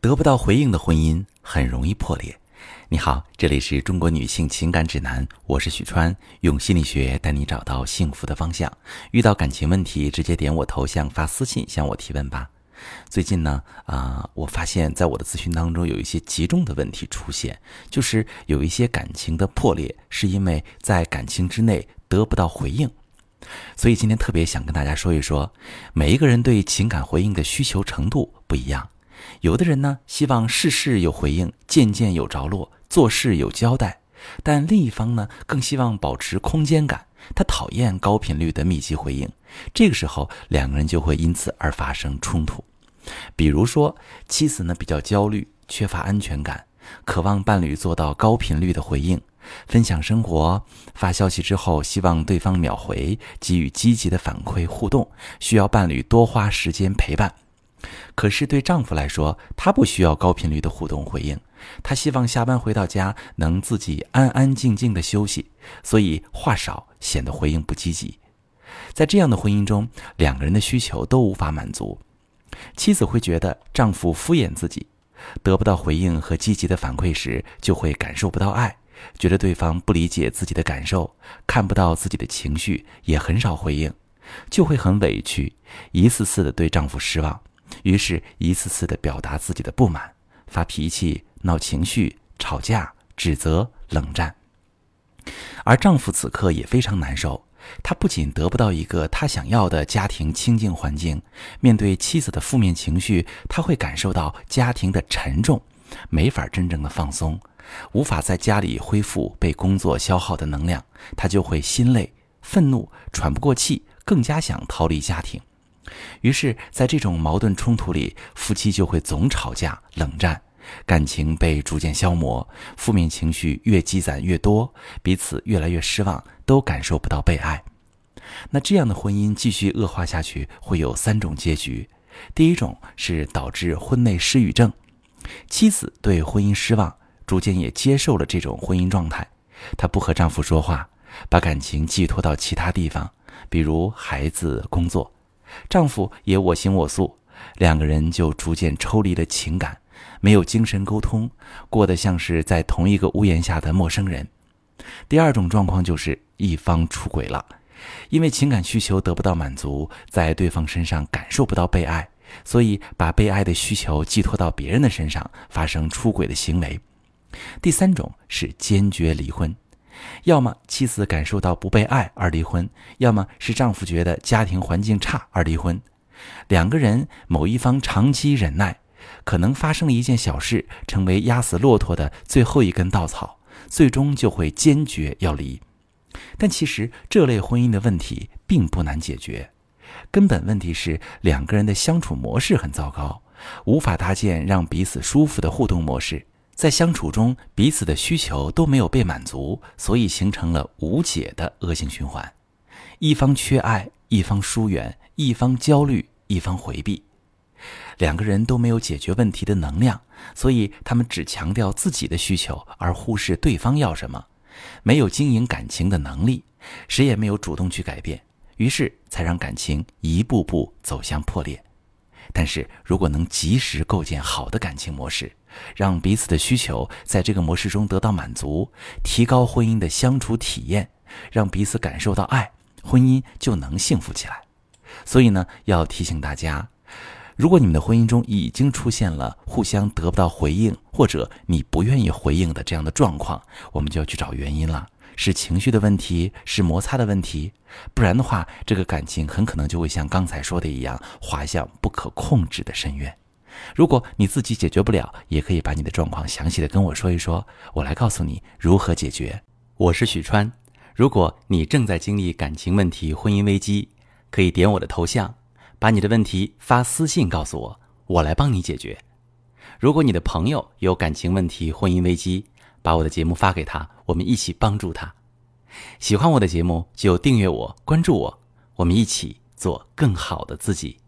得不到回应的婚姻很容易破裂。你好，这里是中国女性情感指南，我是许川，用心理学带你找到幸福的方向。遇到感情问题，直接点我头像发私信向我提问吧。最近呢，啊，我发现在我的咨询当中有一些集中的问题出现，就是有一些感情的破裂是因为在感情之内得不到回应。所以今天特别想跟大家说一说，每一个人对情感回应的需求程度不一样。有的人呢，希望事事有回应，件件有着落，做事有交代；但另一方呢，更希望保持空间感，他讨厌高频率的密集回应。这个时候，两个人就会因此而发生冲突。比如说，妻子呢比较焦虑，缺乏安全感，渴望伴侣做到高频率的回应，分享生活，发消息之后希望对方秒回，给予积极的反馈互动，需要伴侣多花时间陪伴。可是对丈夫来说，他不需要高频率的互动回应，他希望下班回到家能自己安安静静的休息，所以话少，显得回应不积极。在这样的婚姻中，两个人的需求都无法满足，妻子会觉得丈夫敷衍自己，得不到回应和积极的反馈时，就会感受不到爱，觉得对方不理解自己的感受，看不到自己的情绪，也很少回应，就会很委屈，一次次的对丈夫失望。于是，一次次的表达自己的不满，发脾气、闹情绪、吵架、指责、冷战。而丈夫此刻也非常难受，他不仅得不到一个他想要的家庭清静环境，面对妻子的负面情绪，他会感受到家庭的沉重，没法真正的放松，无法在家里恢复被工作消耗的能量，他就会心累、愤怒、喘不过气，更加想逃离家庭。于是，在这种矛盾冲突里，夫妻就会总吵架、冷战，感情被逐渐消磨，负面情绪越积攒越多，彼此越来越失望，都感受不到被爱。那这样的婚姻继续恶化下去，会有三种结局：第一种是导致婚内失语症，妻子对婚姻失望，逐渐也接受了这种婚姻状态，她不和丈夫说话，把感情寄托到其他地方，比如孩子、工作。丈夫也我行我素，两个人就逐渐抽离了情感，没有精神沟通，过得像是在同一个屋檐下的陌生人。第二种状况就是一方出轨了，因为情感需求得不到满足，在对方身上感受不到被爱，所以把被爱的需求寄托到别人的身上，发生出轨的行为。第三种是坚决离婚。要么妻子感受到不被爱而离婚，要么是丈夫觉得家庭环境差而离婚。两个人某一方长期忍耐，可能发生了一件小事，成为压死骆驼的最后一根稻草，最终就会坚决要离。但其实这类婚姻的问题并不难解决，根本问题是两个人的相处模式很糟糕，无法搭建让彼此舒服的互动模式。在相处中，彼此的需求都没有被满足，所以形成了无解的恶性循环。一方缺爱，一方疏远，一方焦虑，一方回避，两个人都没有解决问题的能量，所以他们只强调自己的需求，而忽视对方要什么，没有经营感情的能力，谁也没有主动去改变，于是才让感情一步步走向破裂。但是如果能及时构建好的感情模式，让彼此的需求在这个模式中得到满足，提高婚姻的相处体验，让彼此感受到爱，婚姻就能幸福起来。所以呢，要提醒大家，如果你们的婚姻中已经出现了互相得不到回应，或者你不愿意回应的这样的状况，我们就要去找原因了。是情绪的问题，是摩擦的问题，不然的话，这个感情很可能就会像刚才说的一样，滑向不可控制的深渊。如果你自己解决不了，也可以把你的状况详细的跟我说一说，我来告诉你如何解决。我是许川，如果你正在经历感情问题、婚姻危机，可以点我的头像，把你的问题发私信告诉我，我来帮你解决。如果你的朋友有感情问题、婚姻危机，把我的节目发给他，我们一起帮助他。喜欢我的节目就订阅我、关注我，我们一起做更好的自己。